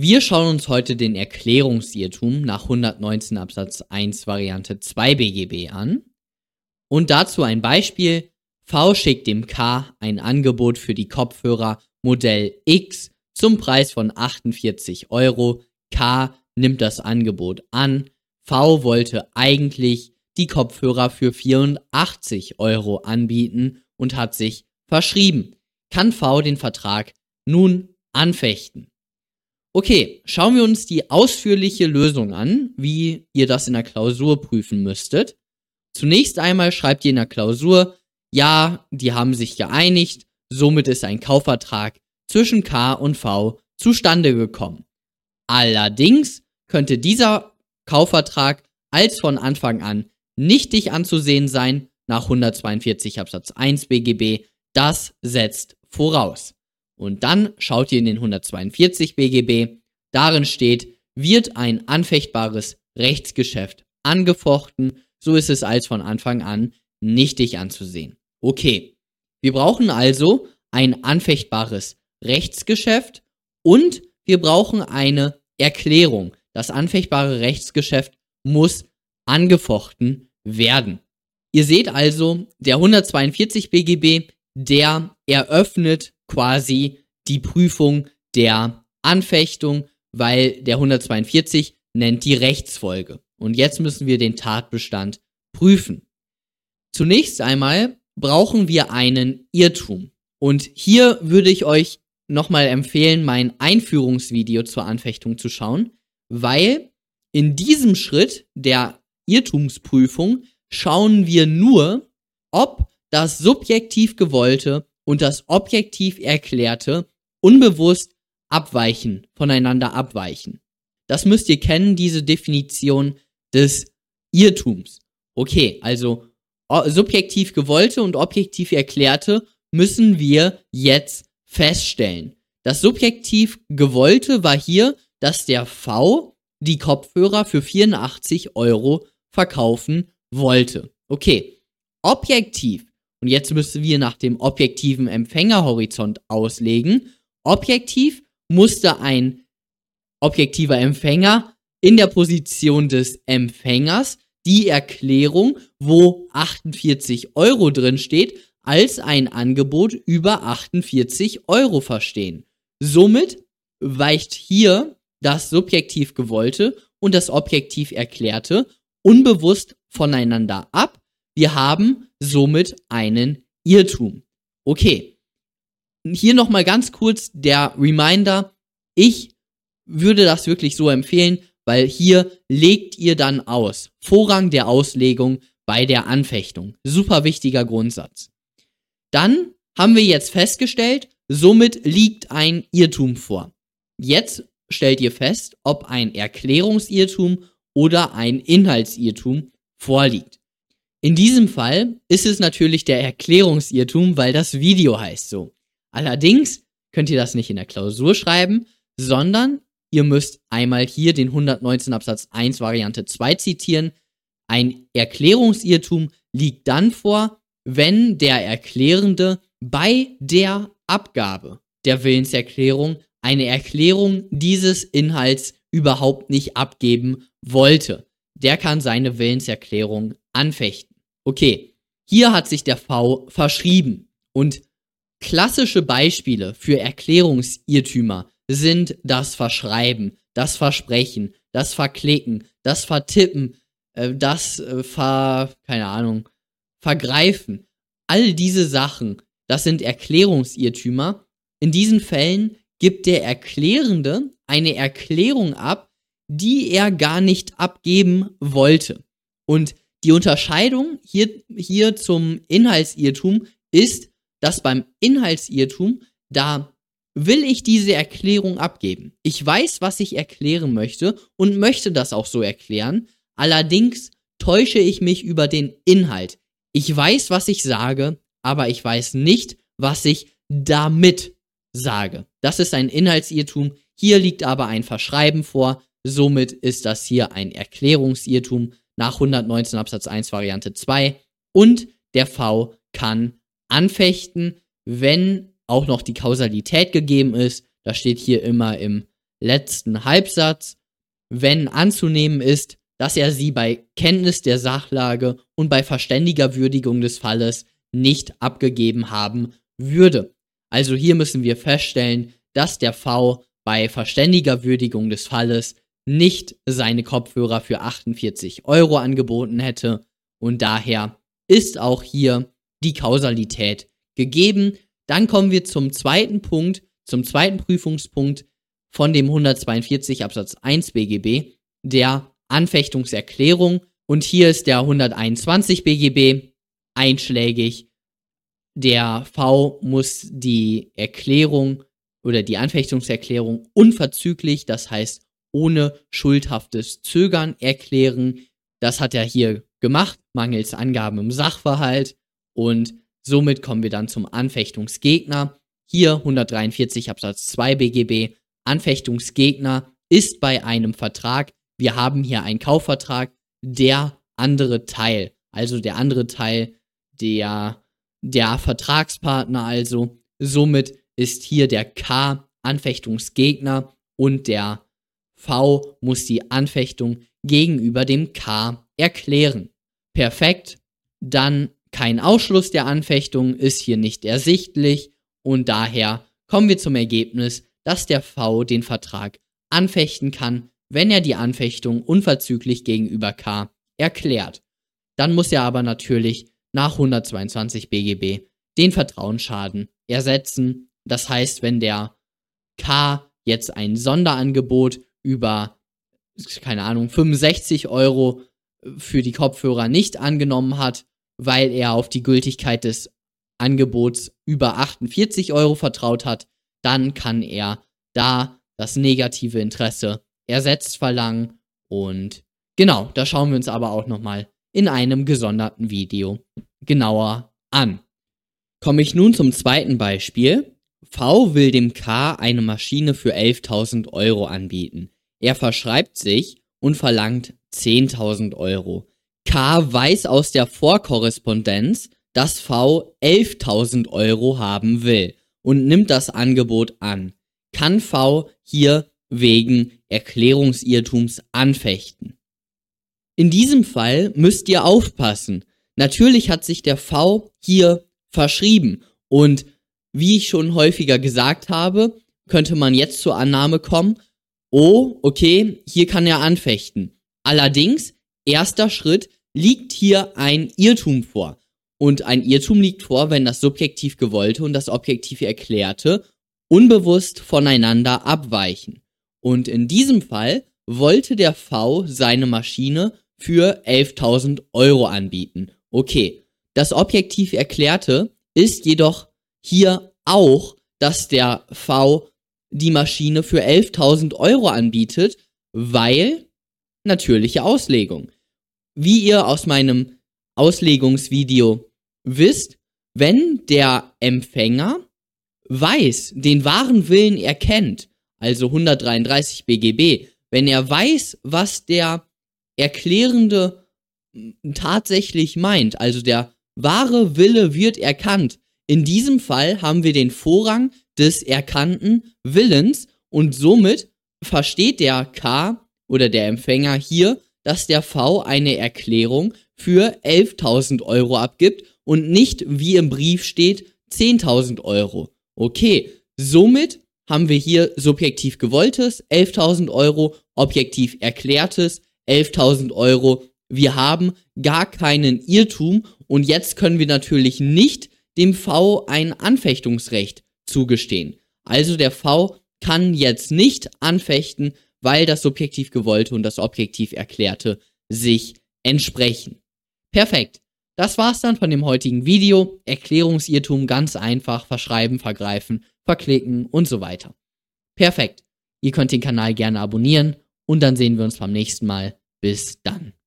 Wir schauen uns heute den Erklärungsirrtum nach 119 Absatz 1 Variante 2 BGB an. Und dazu ein Beispiel. V schickt dem K ein Angebot für die Kopfhörer Modell X zum Preis von 48 Euro. K nimmt das Angebot an. V wollte eigentlich die Kopfhörer für 84 Euro anbieten und hat sich verschrieben. Kann V den Vertrag nun anfechten? Okay, schauen wir uns die ausführliche Lösung an, wie ihr das in der Klausur prüfen müsstet. Zunächst einmal schreibt ihr in der Klausur, ja, die haben sich geeinigt, somit ist ein Kaufvertrag zwischen K und V zustande gekommen. Allerdings könnte dieser Kaufvertrag als von Anfang an nichtig anzusehen sein nach 142 Absatz 1 BGB. Das setzt voraus. Und dann schaut ihr in den 142 BGB. Darin steht, wird ein anfechtbares Rechtsgeschäft angefochten, so ist es als von Anfang an nichtig anzusehen. Okay, wir brauchen also ein anfechtbares Rechtsgeschäft und wir brauchen eine Erklärung. Das anfechtbare Rechtsgeschäft muss angefochten werden. Ihr seht also, der 142 BGB, der eröffnet quasi die Prüfung der Anfechtung, weil der 142 nennt die Rechtsfolge. Und jetzt müssen wir den Tatbestand prüfen. Zunächst einmal brauchen wir einen Irrtum. Und hier würde ich euch nochmal empfehlen, mein Einführungsvideo zur Anfechtung zu schauen, weil in diesem Schritt der Irrtumsprüfung schauen wir nur, ob das subjektiv gewollte und das objektiv erklärte unbewusst abweichen, voneinander abweichen. Das müsst ihr kennen, diese Definition des Irrtums. Okay, also subjektiv gewollte und objektiv erklärte müssen wir jetzt feststellen. Das subjektiv gewollte war hier, dass der V die Kopfhörer für 84 Euro verkaufen wollte. Okay, objektiv. Und jetzt müssen wir nach dem objektiven Empfängerhorizont auslegen. Objektiv musste ein objektiver Empfänger in der Position des Empfängers die Erklärung, wo 48 Euro drin steht, als ein Angebot über 48 Euro verstehen. Somit weicht hier das subjektiv gewollte und das objektiv erklärte unbewusst voneinander ab. Wir haben somit einen Irrtum. Okay. Hier nochmal ganz kurz der Reminder. Ich würde das wirklich so empfehlen, weil hier legt ihr dann aus. Vorrang der Auslegung bei der Anfechtung. Super wichtiger Grundsatz. Dann haben wir jetzt festgestellt, somit liegt ein Irrtum vor. Jetzt stellt ihr fest, ob ein Erklärungsirrtum oder ein Inhaltsirrtum vorliegt. In diesem Fall ist es natürlich der Erklärungsirrtum, weil das Video heißt so. Allerdings könnt ihr das nicht in der Klausur schreiben, sondern ihr müsst einmal hier den 119 Absatz 1 Variante 2 zitieren. Ein Erklärungsirrtum liegt dann vor, wenn der Erklärende bei der Abgabe der Willenserklärung eine Erklärung dieses Inhalts überhaupt nicht abgeben wollte. Der kann seine Willenserklärung anfechten. Okay, hier hat sich der V verschrieben und klassische Beispiele für Erklärungsirrtümer sind das Verschreiben, das Versprechen, das Verklicken, das Vertippen, äh, das äh, Ver, keine Ahnung, Vergreifen. All diese Sachen, das sind Erklärungsirrtümer. In diesen Fällen gibt der Erklärende eine Erklärung ab, die er gar nicht abgeben wollte. Und die Unterscheidung hier, hier zum Inhaltsirrtum ist, dass beim Inhaltsirrtum, da will ich diese Erklärung abgeben. Ich weiß, was ich erklären möchte und möchte das auch so erklären. Allerdings täusche ich mich über den Inhalt. Ich weiß, was ich sage, aber ich weiß nicht, was ich damit sage. Das ist ein Inhaltsirrtum. Hier liegt aber ein Verschreiben vor. Somit ist das hier ein Erklärungsirrtum nach 119 Absatz 1 Variante 2. Und der V kann anfechten, wenn auch noch die Kausalität gegeben ist. Das steht hier immer im letzten Halbsatz, wenn anzunehmen ist, dass er sie bei Kenntnis der Sachlage und bei verständiger Würdigung des Falles nicht abgegeben haben würde. Also hier müssen wir feststellen, dass der V bei verständiger Würdigung des Falles nicht seine Kopfhörer für 48 Euro angeboten hätte und daher ist auch hier die Kausalität gegeben. Dann kommen wir zum zweiten Punkt, zum zweiten Prüfungspunkt von dem 142 Absatz 1 BGB, der Anfechtungserklärung. Und hier ist der 121 BGB einschlägig. Der V muss die Erklärung oder die Anfechtungserklärung unverzüglich, das heißt ohne schuldhaftes Zögern erklären. Das hat er hier gemacht, mangels Angaben im Sachverhalt. Und somit kommen wir dann zum Anfechtungsgegner. Hier 143 Absatz 2 BGB. Anfechtungsgegner ist bei einem Vertrag, wir haben hier einen Kaufvertrag, der andere Teil, also der andere Teil der, der Vertragspartner also. Somit ist hier der K Anfechtungsgegner und der V muss die Anfechtung gegenüber dem K erklären. Perfekt, dann kein Ausschluss der Anfechtung ist hier nicht ersichtlich und daher kommen wir zum Ergebnis, dass der V den Vertrag anfechten kann, wenn er die Anfechtung unverzüglich gegenüber K erklärt. Dann muss er aber natürlich nach 122 BGB den Vertrauensschaden ersetzen. Das heißt, wenn der K jetzt ein Sonderangebot über, keine Ahnung, 65 Euro für die Kopfhörer nicht angenommen hat, weil er auf die Gültigkeit des Angebots über 48 Euro vertraut hat, dann kann er da das negative Interesse ersetzt verlangen. Und genau, da schauen wir uns aber auch nochmal in einem gesonderten Video genauer an. Komme ich nun zum zweiten Beispiel. V will dem K eine Maschine für 11.000 Euro anbieten. Er verschreibt sich und verlangt 10.000 Euro. K weiß aus der Vorkorrespondenz, dass V 11.000 Euro haben will und nimmt das Angebot an. Kann V hier wegen Erklärungsirrtums anfechten? In diesem Fall müsst ihr aufpassen. Natürlich hat sich der V hier verschrieben und wie ich schon häufiger gesagt habe, könnte man jetzt zur Annahme kommen, oh, okay, hier kann er anfechten. Allerdings, erster Schritt, liegt hier ein Irrtum vor. Und ein Irrtum liegt vor, wenn das subjektiv gewollte und das objektiv erklärte unbewusst voneinander abweichen. Und in diesem Fall wollte der V seine Maschine für 11.000 Euro anbieten. Okay, das objektiv erklärte ist jedoch hier auch, dass der V die Maschine für 11.000 Euro anbietet, weil natürliche Auslegung. Wie ihr aus meinem Auslegungsvideo wisst, wenn der Empfänger weiß, den wahren Willen erkennt, also 133 BGB, wenn er weiß, was der Erklärende tatsächlich meint, also der wahre Wille wird erkannt, in diesem Fall haben wir den Vorrang des erkannten Willens und somit versteht der K oder der Empfänger hier, dass der V eine Erklärung für 11.000 Euro abgibt und nicht, wie im Brief steht, 10.000 Euro. Okay, somit haben wir hier subjektiv gewolltes 11.000 Euro, objektiv erklärtes 11.000 Euro. Wir haben gar keinen Irrtum und jetzt können wir natürlich nicht dem V ein Anfechtungsrecht zugestehen. Also der V kann jetzt nicht anfechten, weil das subjektiv gewollte und das objektiv erklärte sich entsprechen. Perfekt. Das war's dann von dem heutigen Video. Erklärungsirrtum ganz einfach verschreiben, vergreifen, verklicken und so weiter. Perfekt. Ihr könnt den Kanal gerne abonnieren und dann sehen wir uns beim nächsten Mal. Bis dann.